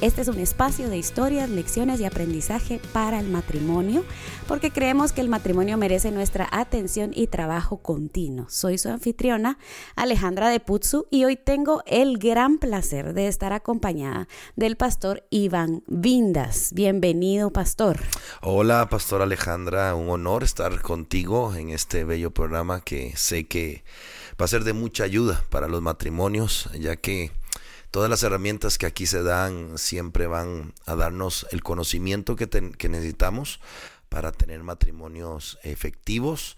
Este es un espacio de historias, lecciones y aprendizaje para el matrimonio, porque creemos que el matrimonio merece nuestra atención y trabajo continuo. Soy su anfitriona, Alejandra de Putzu, y hoy tengo el gran placer de estar acompañada del pastor Iván Vindas. Bienvenido, pastor. Hola, pastor Alejandra, un honor estar contigo en este bello programa que sé que va a ser de mucha ayuda para los matrimonios, ya que todas las herramientas que aquí se dan siempre van a darnos el conocimiento que, que necesitamos para tener matrimonios efectivos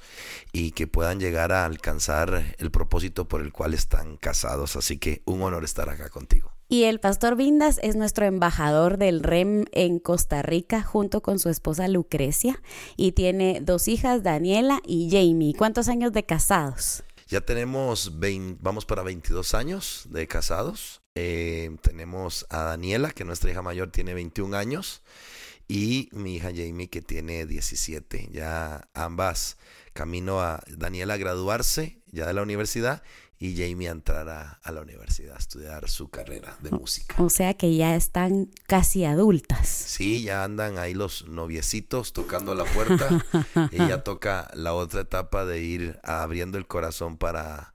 y que puedan llegar a alcanzar el propósito por el cual están casados. Así que un honor estar acá contigo. Y el pastor Vindas es nuestro embajador del REM en Costa Rica junto con su esposa Lucrecia y tiene dos hijas, Daniela y Jamie. ¿Cuántos años de casados? Ya tenemos, vamos para 22 años de casados. Eh, tenemos a Daniela, que nuestra hija mayor tiene 21 años, y mi hija Jamie, que tiene 17. Ya ambas camino a Daniela a graduarse ya de la universidad y Jamie entrará a la universidad a estudiar su carrera de música. O sea que ya están casi adultas. Sí, ya andan ahí los noviecitos tocando la puerta. Ella toca la otra etapa de ir abriendo el corazón para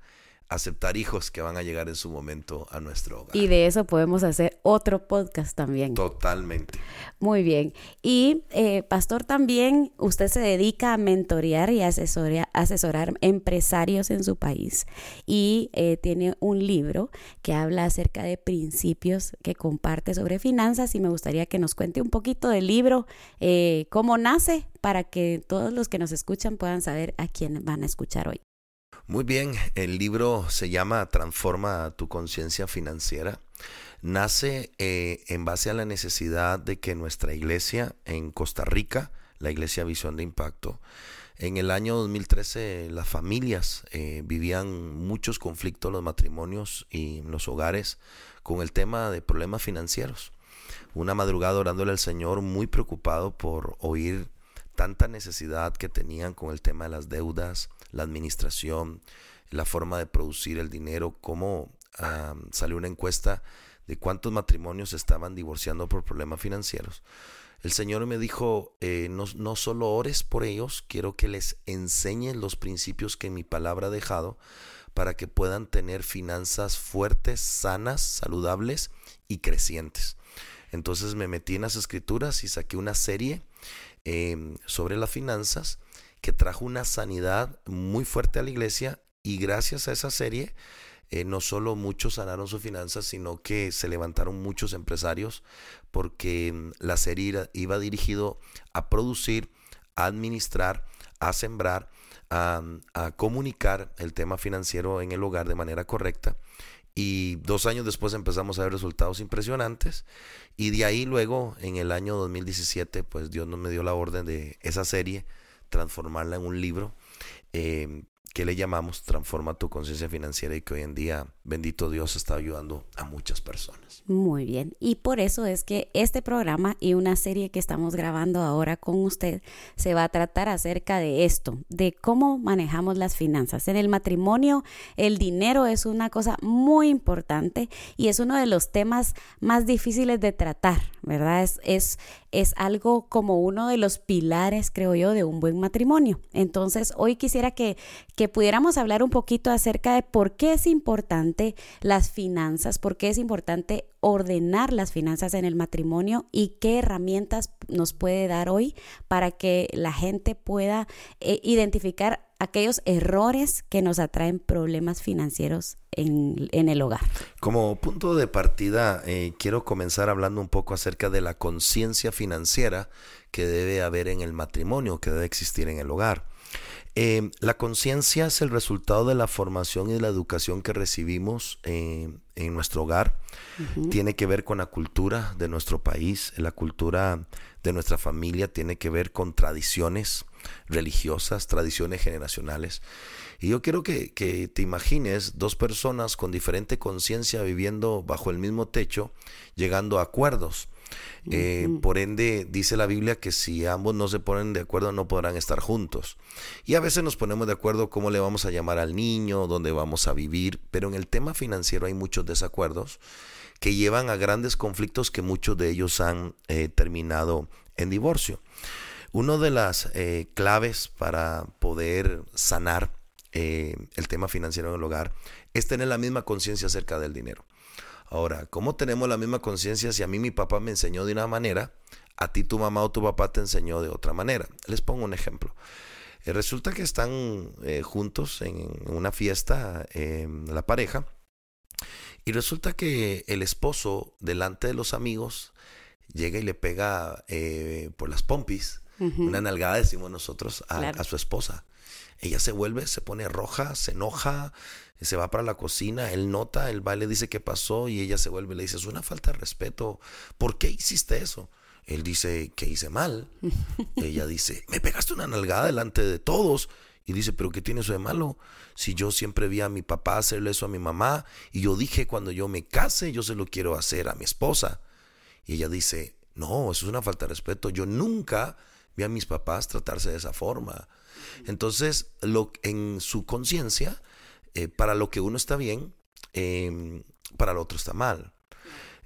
aceptar hijos que van a llegar en su momento a nuestro hogar. Y de eso podemos hacer otro podcast también. Totalmente. Muy bien. Y eh, pastor también, usted se dedica a mentorear y asesorar empresarios en su país y eh, tiene un libro que habla acerca de principios que comparte sobre finanzas y me gustaría que nos cuente un poquito del libro, eh, cómo nace, para que todos los que nos escuchan puedan saber a quién van a escuchar hoy. Muy bien, el libro se llama Transforma tu conciencia financiera. Nace eh, en base a la necesidad de que nuestra iglesia en Costa Rica, la iglesia Visión de Impacto, en el año 2013 las familias eh, vivían muchos conflictos, los matrimonios y los hogares con el tema de problemas financieros. Una madrugada orándole al Señor muy preocupado por oír tanta necesidad que tenían con el tema de las deudas, la administración, la forma de producir el dinero, cómo salió una encuesta de cuántos matrimonios estaban divorciando por problemas financieros. El Señor me dijo, eh, no, no, solo ores por ellos, quiero que les enseñes los principios que mi palabra ha dejado para que puedan tener finanzas fuertes, sanas, saludables y crecientes. Entonces me metí en las escrituras y saqué una serie em, sobre las finanzas que trajo una sanidad muy fuerte a la iglesia y gracias a esa serie eh, no solo muchos sanaron sus finanzas, sino que se levantaron muchos empresarios porque mm, la serie iba dirigido a producir, a administrar, a sembrar, a, a comunicar el tema financiero en el hogar de manera correcta. Y dos años después empezamos a ver resultados impresionantes. Y de ahí luego, en el año 2017, pues Dios nos me dio la orden de esa serie transformarla en un libro eh, que le llamamos Transforma tu conciencia financiera y que hoy en día, bendito Dios, está ayudando a muchas personas. Muy bien, y por eso es que este programa y una serie que estamos grabando ahora con usted se va a tratar acerca de esto, de cómo manejamos las finanzas. En el matrimonio, el dinero es una cosa muy importante y es uno de los temas más difíciles de tratar, ¿verdad? Es, es, es algo como uno de los pilares, creo yo, de un buen matrimonio. Entonces, hoy quisiera que que pudiéramos hablar un poquito acerca de por qué es importante las finanzas, por qué es importante ordenar las finanzas en el matrimonio y qué herramientas nos puede dar hoy para que la gente pueda eh, identificar aquellos errores que nos atraen problemas financieros en, el hogar. Como punto de partida, eh, quiero comenzar hablando un poco acerca de la conciencia financiera que debe haber en el matrimonio, que debe existir en el hogar. Eh, la conciencia es el resultado de la formación y de la educación que recibimos eh, en nuestro hogar. Tiene que ver con la cultura de nuestro país, la cultura de nuestra familia, tiene que ver con tradiciones, religiosas, tradiciones generacionales. Y yo quiero que, te imagines dos personas con diferente conciencia viviendo bajo el mismo techo, llegando a acuerdos. Eh, por ende, dice la Biblia que si ambos no se ponen de acuerdo no podrán estar juntos. Y a veces nos ponemos de acuerdo cómo le vamos a llamar al niño, dónde vamos a vivir, pero en el tema financiero hay muchos desacuerdos que llevan a grandes conflictos que muchos de ellos han eh, terminado en divorcio. Una de las eh, claves para poder sanar el tema financiero en el hogar es tener la misma conciencia acerca del dinero. Ahora, ¿cómo tenemos la misma conciencia si a mí mi papá me enseñó de una manera, a ti tu mamá o tu papá te enseñó de otra manera? Les pongo un ejemplo. Eh, resulta que están eh, juntos en una fiesta, la pareja, y resulta que el esposo, delante de los amigos, llega y le pega por las pompis, una nalgada, decimos nosotros, a su esposa. Ella se vuelve, se pone roja, se enoja, se va para la cocina, él nota, el baile dice qué pasó y ella se vuelve y le dice, es una falta de respeto, ¿por qué hiciste eso? Él dice que hice mal. ella dice, me pegaste una nalgada delante de todos. Y dice, pero ¿qué tiene eso de malo? Si yo siempre vi a mi papá hacerle eso a mi mamá y yo dije cuando yo me case yo se lo quiero hacer a mi esposa. Y ella dice, no, eso es una falta de respeto. Yo nunca vi a mis papás tratarse de esa forma. Entonces, lo, en su conciencia, eh, para lo que uno está bien, em, para el otro está mal.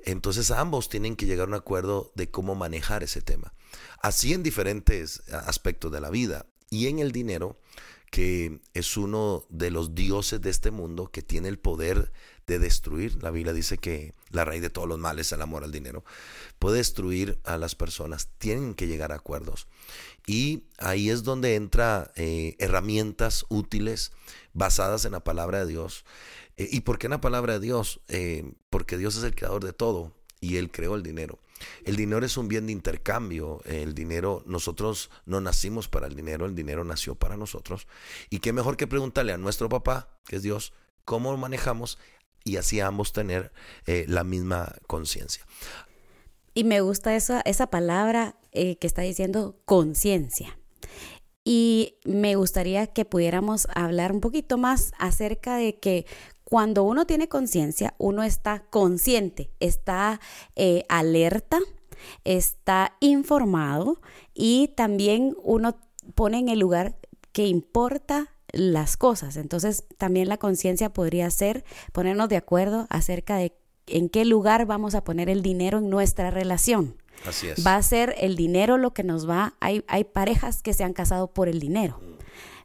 Entonces ambos tienen que llegar a un acuerdo de cómo manejar ese tema. Así en diferentes aspectos de la vida. Y en el dinero, que es uno de los dioses de este mundo que tiene el poder de destruir. La Biblia dice que la raíz de todos los males es el amor al dinero. Puede destruir a las personas. Tienen que llegar a acuerdos. Y ahí es donde entra eh, herramientas útiles basadas en la palabra de Dios. Eh, ¿Y por qué en la palabra de Dios? Eh, porque Dios es el creador de todo y Él creó el dinero. El dinero es un bien de intercambio. El dinero, nosotros no nacimos para el dinero, el dinero nació para nosotros. Y qué mejor que preguntarle a nuestro papá, que es Dios, cómo manejamos y así ambos tener la misma conciencia. Y me gusta esa, esa palabra eh, que está diciendo conciencia. Y me gustaría que pudiéramos hablar un poquito más acerca de que cuando uno tiene conciencia, uno está consciente, está eh, alerta, está informado y también uno pone en el lugar que importa las cosas. Entonces también la conciencia podría ser ponernos de acuerdo acerca de en qué lugar vamos a poner el dinero en nuestra relación. Así es. Va a ser el dinero lo que nos va. Hay, hay parejas que se han casado por el dinero.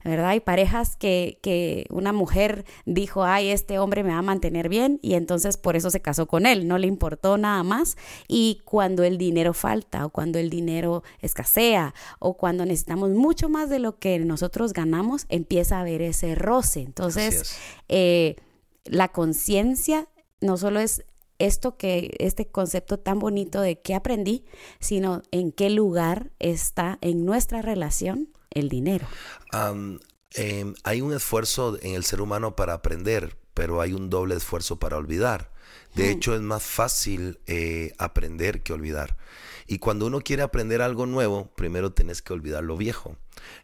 ¿Verdad? Hay parejas que, que, una mujer dijo, ay, este hombre me va a mantener bien y entonces por eso se casó con él, no le importó nada más y cuando el dinero falta o cuando el dinero escasea o cuando necesitamos mucho más de lo que nosotros ganamos, empieza a haber ese roce. Entonces, eh, la conciencia no solo es esto que, este concepto tan bonito de qué aprendí, sino en qué lugar está en nuestra relación el dinero. Em, hay un esfuerzo en el ser humano para aprender, pero hay un doble esfuerzo para olvidar. De hecho, es más fácil eh, aprender que olvidar. Y cuando uno quiere aprender algo nuevo, primero tienes que olvidar lo viejo.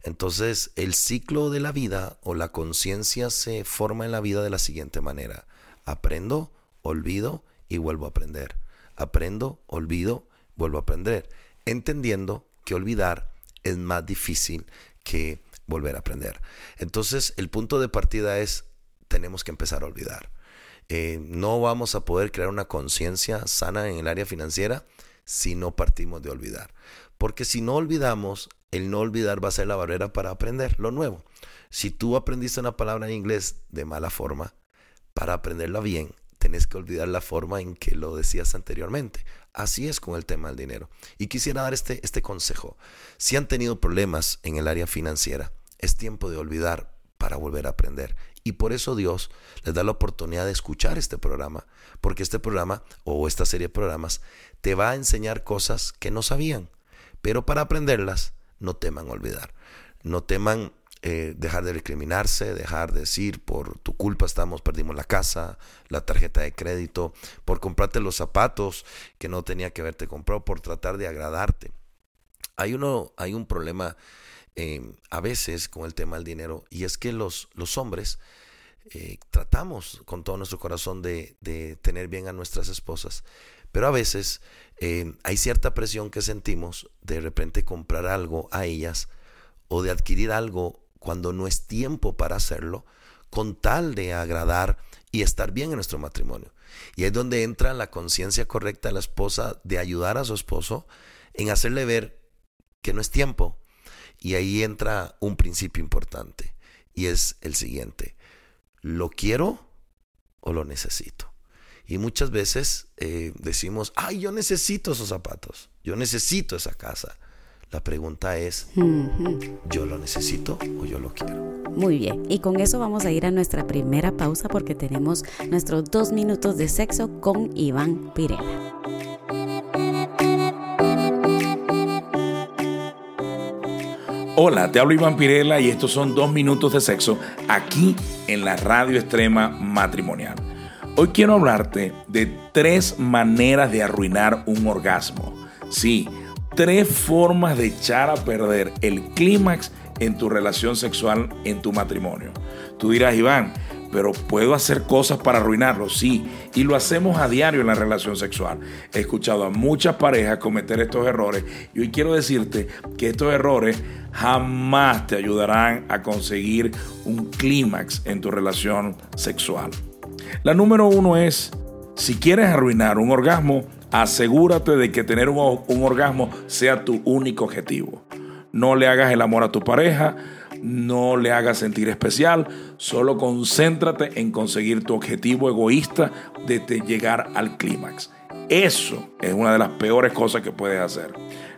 Entonces, el ciclo de la vida o la conciencia se forma en la vida de la siguiente manera. Aprendo, olvido y vuelvo a aprender. Aprendo, olvido, vuelvo a aprender. Entendiendo que olvidar es más difícil que volver a aprender. Entonces, el punto de partida es, tenemos que empezar a olvidar. Eh, no vamos a poder crear una conciencia sana en el área financiera si no partimos de olvidar. Porque si no olvidamos, el no olvidar va a ser la barrera para aprender lo nuevo. Si tú aprendiste una palabra en inglés de mala forma, para aprenderla bien, tenés que olvidar la forma en que lo decías anteriormente. Así es con el tema del dinero. Y quisiera dar este, este consejo. Si han tenido problemas en el área financiera, es tiempo de olvidar para volver a aprender. Y por eso Dios les da la oportunidad de escuchar este programa, porque este programa o esta serie de programas te va a enseñar cosas que no sabían. Pero para aprenderlas, no teman olvidar. No teman eh, dejar de recriminarse, dejar de decir, por tu culpa estamos, perdimos la casa, la tarjeta de crédito, por comprarte los zapatos que no tenía que haberte comprado, por tratar de agradarte. Hay, uno, hay un problema em, a veces con el tema del dinero y es que los, los hombres eh, tratamos con todo nuestro corazón de, de, tener bien a nuestras esposas, pero a veces hay cierta presión que sentimos de repente comprar algo a ellas o de adquirir algo cuando no es tiempo para hacerlo, con tal de agradar y estar bien en nuestro matrimonio. Y es donde entra la conciencia correcta de la esposa de ayudar a su esposo en hacerle ver que no es tiempo. Y ahí entra un principio importante y es el siguiente. ¿Lo quiero o lo necesito? Y muchas veces eh, decimos, ay, yo necesito esos zapatos, yo necesito esa casa. La pregunta es, ¿yo lo necesito o yo lo quiero? Muy bien, y con eso vamos a ir a nuestra primera pausa porque tenemos nuestros dos minutos de sexo con Iván Pirela. Hola, te hablo Iván Pirela y estos son dos minutos de sexo aquí en la radio extrema matrimonial. Hoy quiero hablarte de tres maneras de arruinar un orgasmo. Sí, tres formas de echar a perder el clímax en tu relación sexual, en tu matrimonio. Tú dirás, Iván, pero puedo hacer cosas para arruinarlo, sí, y lo hacemos a diario en la relación sexual. He escuchado a muchas parejas cometer estos errores y hoy quiero decirte que estos errores jamás te ayudarán a conseguir un clímax en tu relación sexual. La número uno es, si quieres arruinar un orgasmo, asegúrate de que tener un, orgasmo sea tu único objetivo. No le hagas el amor a tu pareja, no le hagas sentir especial, solo concéntrate en conseguir tu objetivo egoísta de llegar al clímax. Eso es una de las peores cosas que puedes hacer.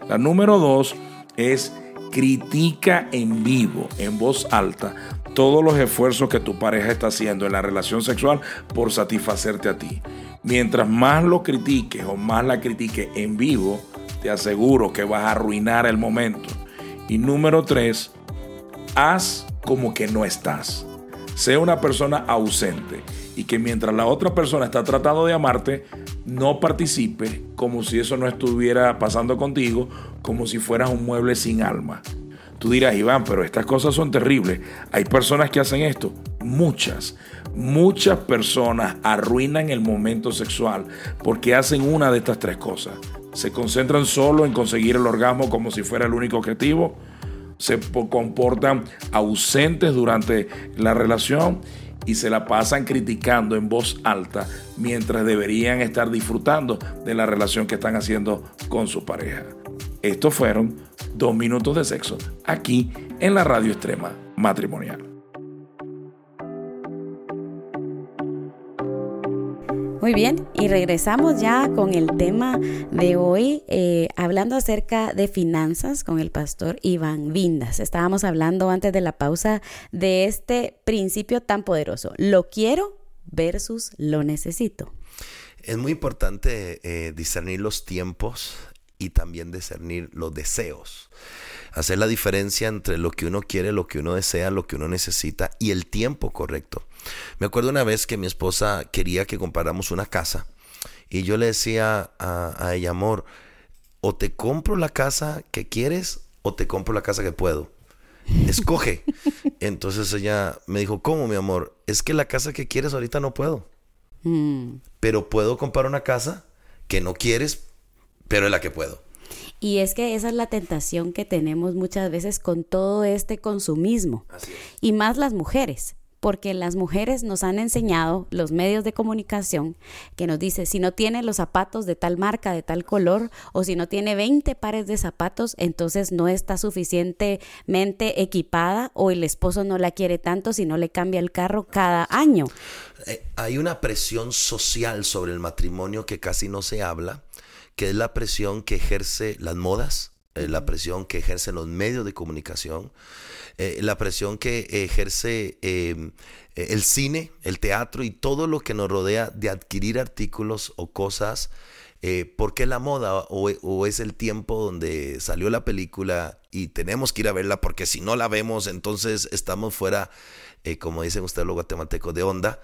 La número dos es critica en vivo, en voz alta, todos los esfuerzos que tu pareja está haciendo en la relación sexual por satisfacerte a ti. Mientras más lo critiques o más la critiques en vivo, te aseguro que vas a arruinar el momento. Y número tres, haz como que no estás. Sea una persona ausente y que mientras la otra persona está tratando de amarte, no participe como si eso no estuviera pasando contigo, como si fueras un mueble sin alma. Tú dirás, Iván, pero estas cosas son terribles. Hay personas que hacen esto. Muchas, muchas personas arruinan el momento sexual porque hacen una de estas tres cosas. Se concentran solo en conseguir el orgasmo como si fuera el único objetivo. Se comportan ausentes durante la relación y se la pasan criticando en voz alta mientras deberían estar disfrutando de la relación que están haciendo con su pareja. Estos fueron dos minutos de sexo aquí en la radio extrema matrimonial. Muy bien, y regresamos ya con el tema de hoy, eh, hablando acerca de finanzas con el pastor Iván Vindas. Estábamos hablando antes de la pausa de este principio tan poderoso, lo quiero versus lo necesito. Es muy importante eh, discernir los tiempos y también discernir los deseos. Hacer la diferencia entre lo que uno quiere, lo que uno desea, lo que uno necesita y el tiempo correcto. Me acuerdo una vez que mi esposa quería que compráramos una casa y yo le decía a, ella, amor, o te compro la casa que quieres o te compro la casa que puedo. Escoge. Entonces ella me dijo, ¿cómo, mi amor? Es que la casa que quieres ahorita no puedo. Mm. Pero puedo comprar una casa que no quieres, pero es la que puedo. Y es que esa es la tentación que tenemos muchas veces con todo este consumismo. Y más las mujeres porque las mujeres nos han enseñado, los medios de comunicación, que nos dice, si no tiene los zapatos de tal marca, de tal color, o si no tiene 20 pares de zapatos, entonces no está suficientemente equipada o el esposo no la quiere tanto si no le cambia el carro cada año. Eh, hay una presión social sobre el matrimonio que casi no se habla, que es la presión que ejerce las modas, eh, la presión que ejercen los medios de comunicación, eh, la presión que ejerce em, el cine, el teatro y todo lo que nos rodea de adquirir artículos o cosas. Eh, porque la moda o, es el tiempo donde salió la película y tenemos que ir a verla porque si no la vemos entonces estamos fuera, eh, como dicen ustedes los guatemaltecos, de onda,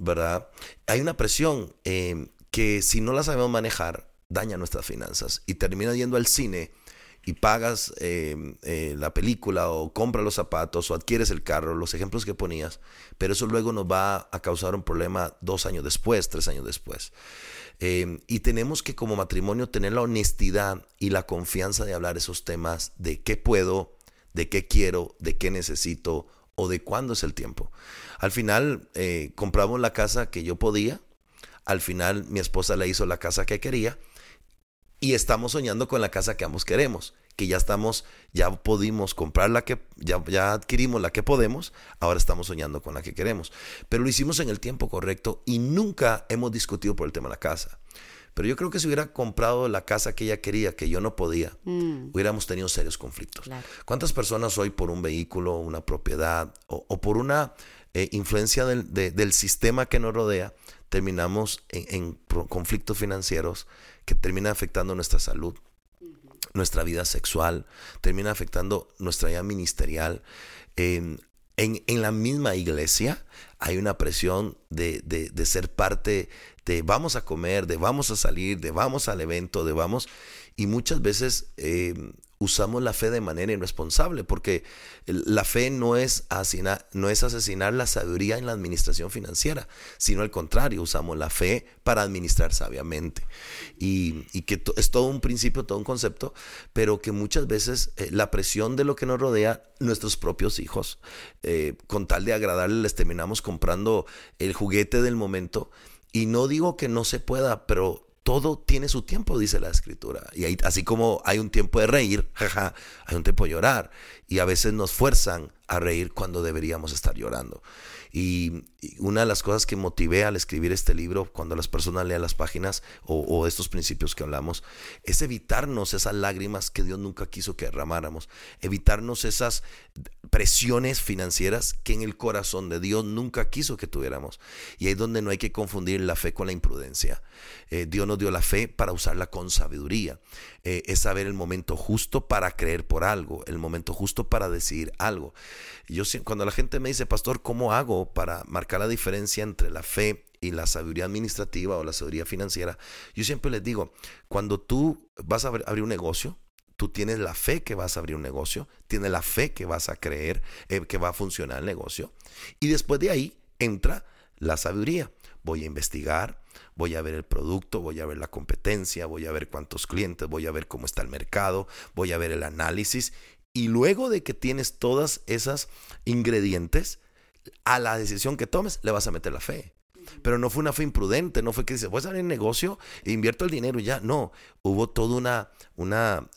¿verdad? Hay una presión em, que si no la sabemos manejar daña nuestras finanzas y termina yendo al cine y pagas em, eh, la película o compras los zapatos o adquieres el carro, los ejemplos que ponías, pero eso luego nos va a causar un problema dos años después, tres años después. Em, y tenemos que como matrimonio tener la honestidad y la confianza de hablar esos temas de qué puedo, de qué quiero, de qué necesito o de cuándo es el tiempo. Al final eh, compramos la casa que yo podía, al final mi esposa le hizo la casa que quería y estamos soñando con la casa que ambos queremos, que ya estamos, ya pudimos comprar la que, ya, ya adquirimos la que podemos, ahora estamos soñando con la que queremos. Pero lo hicimos en el tiempo correcto y nunca hemos discutido por el tema de la casa. Pero yo creo que si hubiera comprado la casa que ella quería, que yo no podía, mm. hubiéramos tenido serios conflictos. ¿Cuántas personas hoy por un vehículo, una propiedad o, por una eh, influencia del, del, sistema que nos rodea, terminamos en, conflictos financieros que terminan afectando nuestra salud, nuestra vida sexual, termina afectando nuestra vida ministerial. en, la misma iglesia hay una presión de, de, ser parte de vamos a comer, de vamos a salir, de vamos al evento, de vamos. Y muchas veces eh, usamos la fe de manera irresponsable, porque la fe no es, asesinar, no es asesinar la sabiduría en la administración financiera, sino al contrario, usamos la fe para administrar sabiamente. Y, que es todo un principio, todo un concepto, pero que muchas veces eh, la presión de lo que nos rodea, nuestros propios hijos, eh, con tal de agradarles, les terminamos comprando el juguete del momento. Y no digo que no se pueda, pero todo tiene su tiempo, dice la escritura. Y así como hay un tiempo de reír, jaja, hay un tiempo de llorar. Y a veces nos fuerzan a reír cuando deberíamos estar llorando. Y, una de las cosas que motivé al escribir este libro, cuando las personas lean las páginas o, estos principios que hablamos, es evitarnos esas lágrimas que Dios nunca quiso que derramáramos, evitarnos esas presiones financieras que en el corazón de Dios nunca quiso que tuviéramos. Y ahí es donde no hay que confundir la fe con la imprudencia. Eh, Dios nos dio la fe para usarla con sabiduría. Eh, es saber el momento justo para creer por algo, el momento justo para decidir algo. Yo cuando la gente me dice, pastor, ¿cómo hago para marcar la diferencia entre la fe y la sabiduría administrativa o la sabiduría financiera? Yo siempre les digo, cuando tú vas a abrir un negocio, tú tienes la fe que vas a abrir un negocio, tienes la fe que vas a creer eh, que va a funcionar el negocio, y después de ahí entra la sabiduría. Voy a investigar, voy a ver el producto, voy a ver la competencia, voy a ver cuántos clientes, voy a ver cómo está el mercado, voy a ver el análisis y luego de que tienes todas esas ingredientes, a la decisión que tomes le vas a meter la fe. Pero no fue una fe imprudente, no fue que dices, voy a abrir negocio e invierto el dinero y ya. No, hubo todo una, una,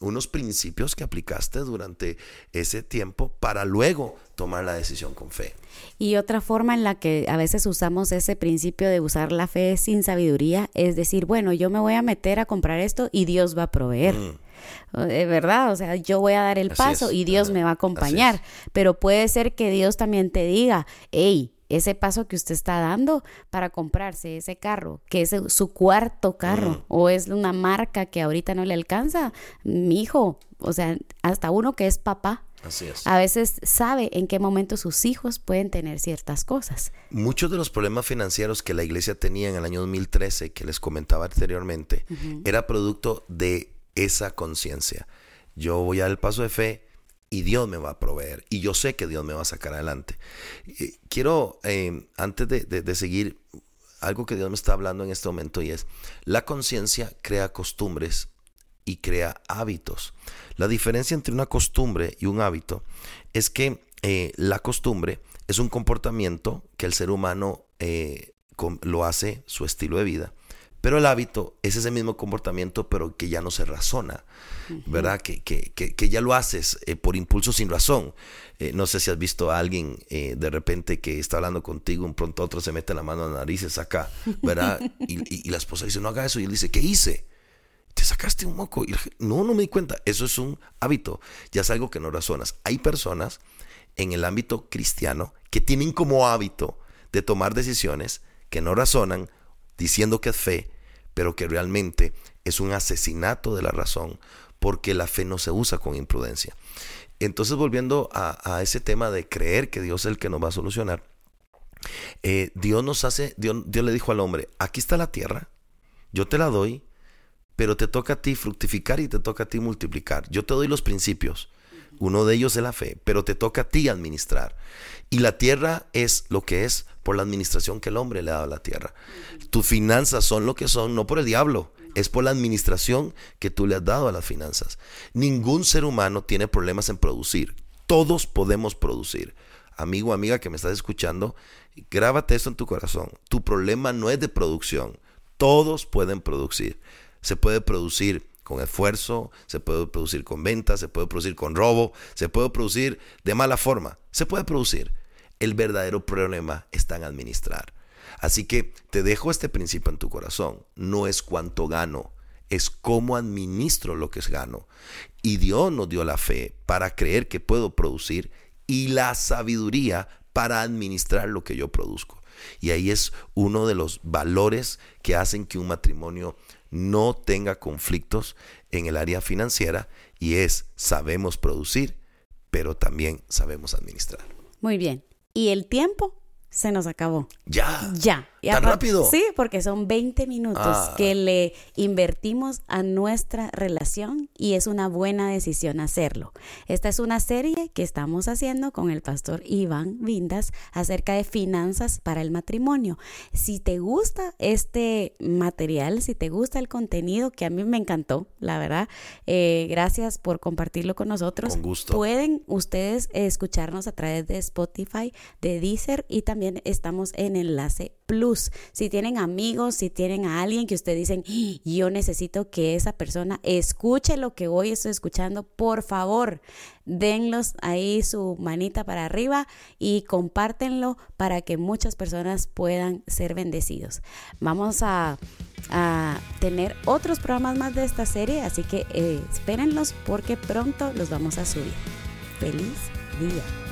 unos principios que aplicaste durante ese tiempo para luego tomar la decisión con fe. Y otra forma en la que a veces usamos ese principio de usar la fe sin sabiduría es decir, bueno, yo me voy a meter a comprar esto y Dios va a proveer. Mm. ¿verdad? O sea, yo voy a dar el paso y Dios me va a acompañar. Pero puede ser que Dios también te diga, hey, ese paso que usted está dando para comprarse ese carro, que es su cuarto carro, mm. o es una marca que ahorita no le alcanza, mi hijo, o sea, hasta uno que es papá. Así es. A veces sabe en qué momento sus hijos pueden tener ciertas cosas. Muchos de los problemas financieros que la iglesia tenía en el año 2013, que les comentaba anteriormente, era producto de esa conciencia. Yo voy a dar el paso de fe y Dios me va a proveer y yo sé que Dios me va a sacar adelante. Quiero, eh, antes de, seguir, algo que Dios me está hablando en este momento y es, la conciencia crea costumbres y crea hábitos. La diferencia entre una costumbre y un hábito es que eh, la costumbre es un comportamiento que el ser humano eh, lo hace su estilo de vida pero el hábito es ese mismo comportamiento, pero que ya no se razona, ¿verdad? Que, que, que, ya lo haces eh, por impulso sin razón. Eh, no sé si has visto a alguien eh, de repente que está hablando contigo, un pronto otro se mete la mano en la nariz y se saca, ¿verdad? Y, y, la esposa dice, no haga eso. Y él dice, ¿qué hice? Te sacaste un moco. Y no, no me di cuenta. Eso es un hábito. Ya es algo que no razonas. Hay personas en el ámbito cristiano que tienen como hábito de tomar decisiones que no razonan diciendo que es fe, pero que realmente es un asesinato de la razón, porque la fe no se usa con imprudencia. Entonces, volviendo a, ese tema de creer que Dios es el que nos va a solucionar, eh, Dios nos hace, Dios, Dios le dijo al hombre, aquí está la tierra, yo te la doy, pero te toca a ti fructificar y te toca a ti multiplicar. Yo te doy los principios. Uno de ellos es la fe, pero te toca a ti administrar. Y la tierra es lo que es por la administración que el hombre le ha dado a la tierra. Tus finanzas son lo que son, no por el diablo, es por la administración que tú le has dado a las finanzas. Ningún ser humano tiene problemas en producir. Todos podemos producir. Amigo, amiga que me estás escuchando, grábate esto en tu corazón. Tu problema no es de producción. Todos pueden producir. Se puede producir con esfuerzo, se puede producir con ventas, se puede producir con robo, se puede producir de mala forma. Se puede producir. El verdadero problema está en administrar. Así que te dejo este principio en tu corazón. No es cuánto gano, es cómo administro lo que gano. Y Dios nos dio la fe para creer que puedo producir y la sabiduría para administrar lo que yo produzco. Y ahí es uno de los valores que hacen que un matrimonio no tenga conflictos en el área financiera y es sabemos producir, pero también sabemos administrar. Muy bien. ¿Y el tiempo? se nos acabó. Ya. Ya. ¿Tan rápido? Sí, porque son 20 minutos Ah. que le invertimos a nuestra relación y es una buena decisión hacerlo. Esta es una serie que estamos haciendo con el pastor Iván Vindas acerca de finanzas para el matrimonio. Si te gusta este material, si te gusta el contenido, que a mí me encantó, la verdad, eh, gracias por compartirlo con nosotros. Con gusto. Pueden ustedes escucharnos a través de Spotify, de Deezer y también estamos en Enlace Si tienen amigos, si tienen a alguien que ustedes dicen, "Ah, yo necesito que esa persona escuche lo que hoy estoy escuchando, por favor, denlos ahí su manita para arriba y compártenlo para que muchas personas puedan ser bendecidos. Vamos a a tener otros programas más de esta serie, así que eh, espérenlos porque pronto los vamos a subir. Feliz día.